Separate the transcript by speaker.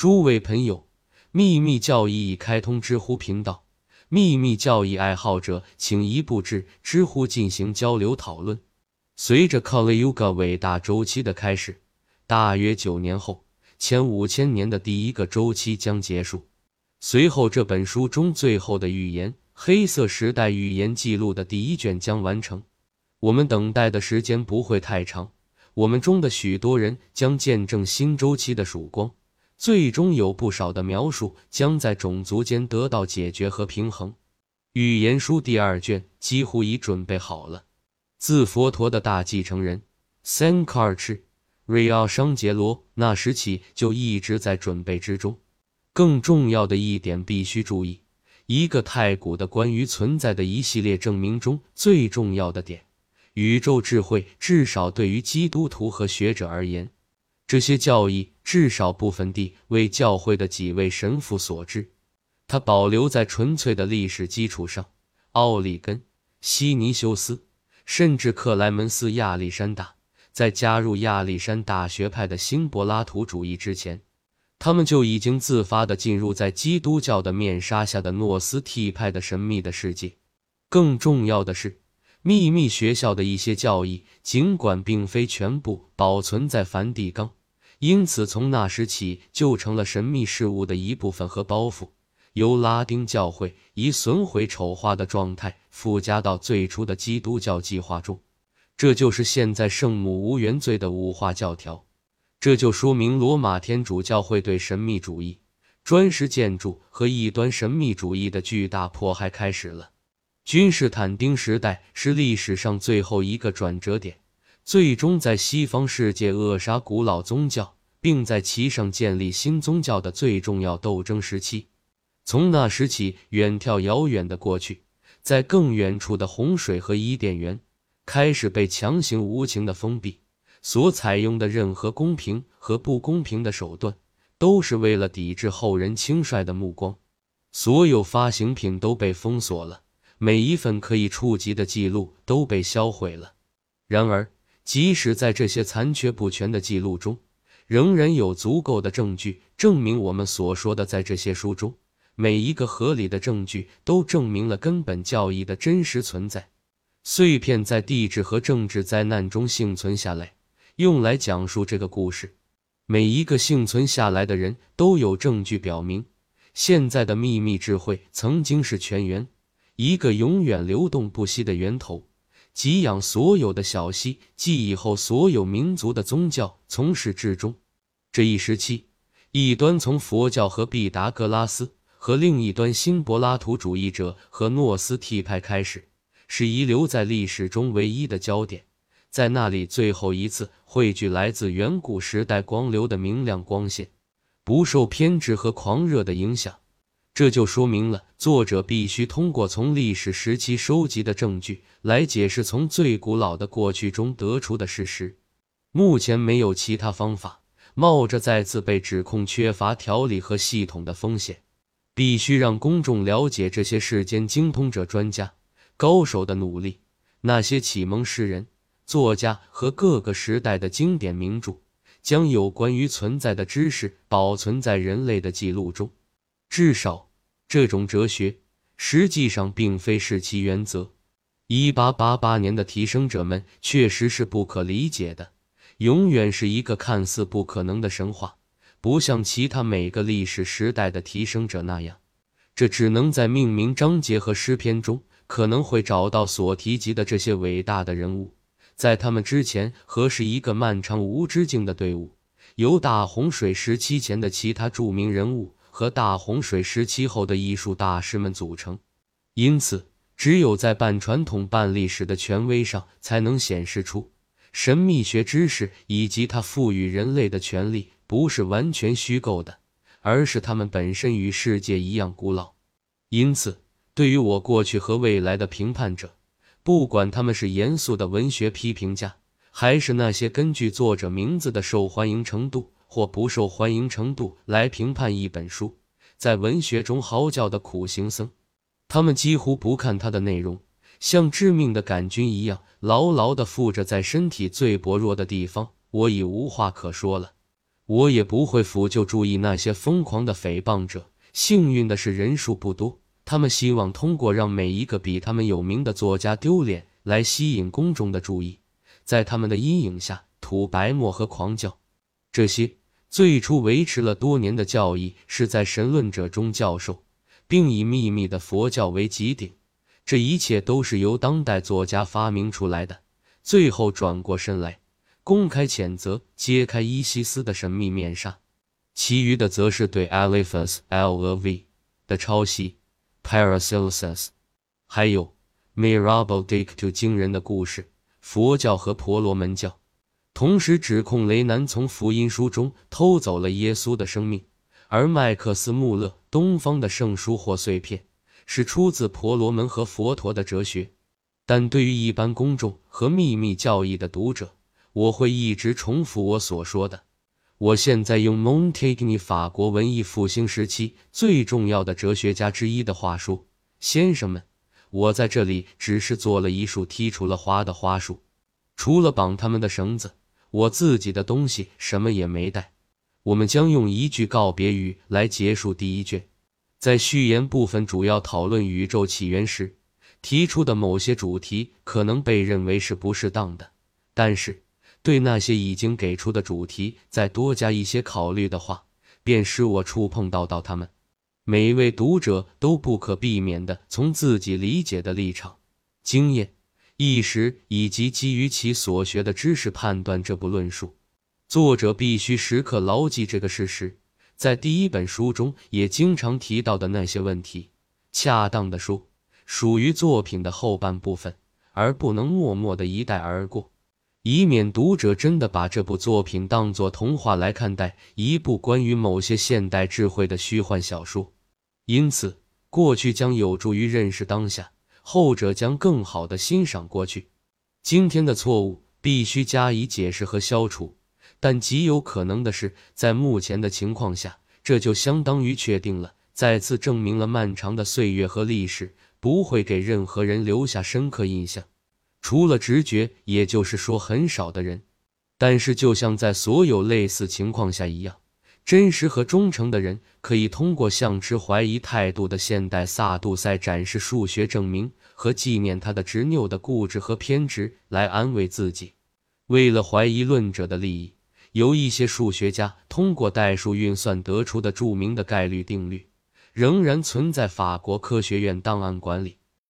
Speaker 1: 诸位朋友，秘密教义已开通知乎频道，秘密教义爱好者请移步至知乎进行交流讨论。随着 Kali Yuga 伟大周期的开始，大约九年后，前五千年的第一个周期将结束。随后，这本书中最后的预言——黑色时代预言记录的第一卷将完成。我们等待的时间不会太长，我们中的许多人将见证新周期的曙光。最终有不少的描述将在种族间得到解决和平衡。预言书第二卷几乎已准备好了。自佛陀的大继承人 Sankar 瑞奥商杰罗那时起就一直在准备之中。更重要的一点必须注意：一个太古的关于存在的一系列证明中最重要的点，宇宙智慧至少对于基督徒和学者而言。这些教义至少部分地为教会的几位神父所知，它保留在纯粹的历史基础上。奥里根、西尼修斯，甚至克莱门斯·亚历山大，在加入亚历山大学派的新柏拉图主义之前，他们就已经自发地进入在基督教的面纱下的诺斯替派的神秘的世界。更重要的是，秘密学校的一些教义，尽管并非全部保存在梵蒂冈。因此，从那时起就成了神秘事物的一部分和包袱，由拉丁教会以损毁丑化的状态附加到最初的基督教计划中。这就是现在圣母无原罪的五化教条。这就说明罗马天主教会对神秘主义、砖石建筑和异端神秘主义的巨大迫害开始了。君士坦丁时代是历史上最后一个转折点。最终在西方世界扼杀古老宗教，并在其上建立新宗教的最重要斗争时期。从那时起，远眺遥远的过去，在更远处的洪水和伊甸园开始被强行无情的封闭。所采用的任何公平和不公平的手段，都是为了抵制后人轻率的目光。所有发行品都被封锁了，每一份可以触及的记录都被销毁了。然而，即使在这些残缺不全的记录中，仍然有足够的证据证明我们所说的。在这些书中，每一个合理的证据都证明了根本教义的真实存在。碎片在地质和政治灾难中幸存下来，用来讲述这个故事。每一个幸存下来的人都有证据表明，现在的秘密智慧曾经是泉源，一个永远流动不息的源头。给养所有的小溪，即以后所有民族的宗教从始至终。这一时期，一端从佛教和毕达哥拉斯，和另一端新柏拉图主义者和诺斯替派开始，是遗留在历史中唯一的焦点。在那里，最后一次汇聚来自远古时代光流的明亮光线，不受偏执和狂热的影响。这就说明了，作者必须通过从历史时期收集的证据来解释从最古老的过去中得出的事实。目前没有其他方法，冒着再次被指控缺乏条理和系统的风险，必须让公众了解这些世间精通者、专家、高手的努力。那些启蒙诗人、作家和各个时代的经典名著，将有关于存在的知识保存在人类的记录中，至少。这种哲学实际上并非是其原则。一八八八年的提升者们确实是不可理解的，永远是一个看似不可能的神话，不像其他每个历史时代的提升者那样，这只能在命名章节和诗篇中可能会找到所提及的这些伟大的人物。在他们之前，和是一个漫长无止境的队伍，由大洪水时期前的其他著名人物。和大洪水时期后的艺术大师们组成，因此，只有在半传统半历史的权威上，才能显示出神秘学知识以及它赋予人类的权利不是完全虚构的，而是它们本身与世界一样古老。因此，对于我过去和未来的评判者，不管他们是严肃的文学批评家，还是那些根据作者名字的受欢迎程度。或不受欢迎程度来评判一本书，在文学中嚎叫的苦行僧，他们几乎不看它的内容，像致命的杆菌一样牢牢地附着在身体最薄弱的地方。我已无话可说了。我也不会抚就注意那些疯狂的诽谤者。幸运的是，人数不多。他们希望通过让每一个比他们有名的作家丢脸，来吸引公众的注意，在他们的阴影下吐白沫和狂叫。这些最初维持了多年的教义是在神论者中教授，并以秘密的佛教为基顶。这一切都是由当代作家发明出来的，最后转过身来公开谴责、揭开伊西斯的神秘面纱。其余的则是对 Aliphus L.V 的抄袭。Paracelsus，还有 Mirabel Dictu 惊人的故事，佛教和婆罗门教，同时指控雷南从福音书中偷走了耶稣的生命，而麦克斯穆勒东方的圣书或碎片是出自婆罗门和佛陀的哲学。但对于一般公众和秘密教义的读者，我会一直重复我所说的。我现在用 Montaigne 法国文艺复兴时期最重要的哲学家之一的话说：“先生们，我在这里只是做了一束剔除了花的花束，除了绑他们的绳子，我自己的东西什么也没带。我们将用一句告别语来结束第一卷。在序言部分主要讨论宇宙起源时提出的某些主题，可能被认为是不适当的，但是。”对那些已经给出的主题再多加一些考虑的话，便使我触碰到到他们。每一位读者都不可避免地从自己理解的立场、经验、意识以及基于其所学的知识判断这部论述。作者必须时刻牢记这个事实。在第一本书中也经常提到的那些问题，恰当的说，属于作品的后半部分，而不能默默地一带而过。以免读者真的把这部作品当作童话来看待，一部关于某些现代智慧的虚幻小说。因此，过去将有助于认识当下，后者将更好的欣赏过去。今天的错误必须加以解释和消除，但极有可能的是，在目前的情况下，这就相当于确定了，再次证明了漫长的岁月和历史不会给任何人留下深刻印象。除了直觉，也就是说很少的人。但是，就像在所有类似情况下一样，真实和忠诚的人可以通过向持怀疑态度的现代萨杜塞展示数学证明和纪念他的执拗的固执和偏执来安慰自己。为了怀疑论者的利益，由一些数学家通过代数运算得出的著名的概率定律，仍然存在法国科学院档案馆里。